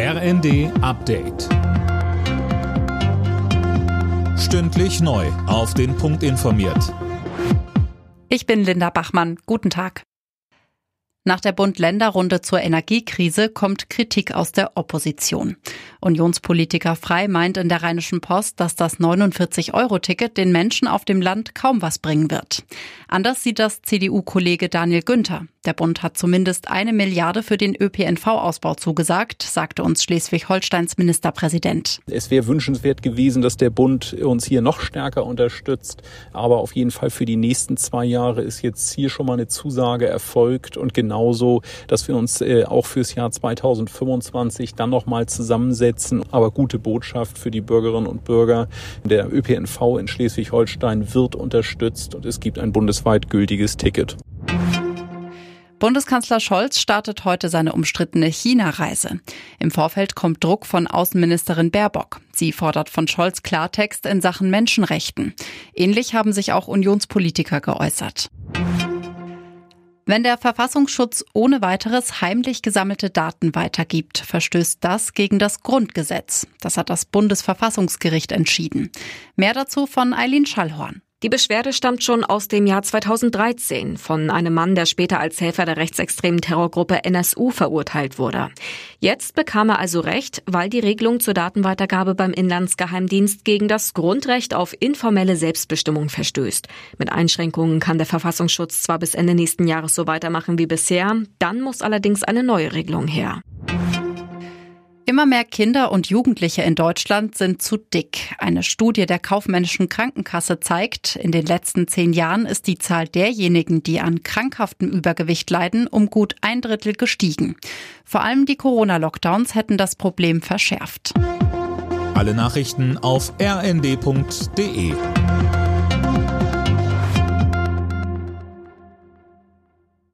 RND Update. Stündlich neu. Auf den Punkt informiert. Ich bin Linda Bachmann. Guten Tag. Nach der Bund-Länder-Runde zur Energiekrise kommt Kritik aus der Opposition. Unionspolitiker Frei meint in der Rheinischen Post, dass das 49-Euro-Ticket den Menschen auf dem Land kaum was bringen wird. Anders sieht das CDU-Kollege Daniel Günther. Der Bund hat zumindest eine Milliarde für den ÖPNV-Ausbau zugesagt, sagte uns Schleswig-Holsteins Ministerpräsident. Es wäre wünschenswert gewesen, dass der Bund uns hier noch stärker unterstützt. Aber auf jeden Fall für die nächsten zwei Jahre ist jetzt hier schon mal eine Zusage erfolgt und genauso, dass wir uns äh, auch fürs Jahr 2025 dann noch mal zusammensetzen. Aber gute Botschaft für die Bürgerinnen und Bürger. Der ÖPNV in Schleswig-Holstein wird unterstützt und es gibt ein bundesweit gültiges Ticket. Bundeskanzler Scholz startet heute seine umstrittene China-Reise. Im Vorfeld kommt Druck von Außenministerin Baerbock. Sie fordert von Scholz Klartext in Sachen Menschenrechten. Ähnlich haben sich auch Unionspolitiker geäußert. Wenn der Verfassungsschutz ohne weiteres heimlich gesammelte Daten weitergibt, verstößt das gegen das Grundgesetz. Das hat das Bundesverfassungsgericht entschieden. Mehr dazu von Eileen Schallhorn. Die Beschwerde stammt schon aus dem Jahr 2013 von einem Mann, der später als Helfer der rechtsextremen Terrorgruppe NSU verurteilt wurde. Jetzt bekam er also Recht, weil die Regelung zur Datenweitergabe beim Inlandsgeheimdienst gegen das Grundrecht auf informelle Selbstbestimmung verstößt. Mit Einschränkungen kann der Verfassungsschutz zwar bis Ende nächsten Jahres so weitermachen wie bisher, dann muss allerdings eine neue Regelung her. Immer mehr Kinder und Jugendliche in Deutschland sind zu dick. Eine Studie der Kaufmännischen Krankenkasse zeigt, in den letzten zehn Jahren ist die Zahl derjenigen, die an krankhaftem Übergewicht leiden, um gut ein Drittel gestiegen. Vor allem die Corona-Lockdowns hätten das Problem verschärft. Alle Nachrichten auf rnd.de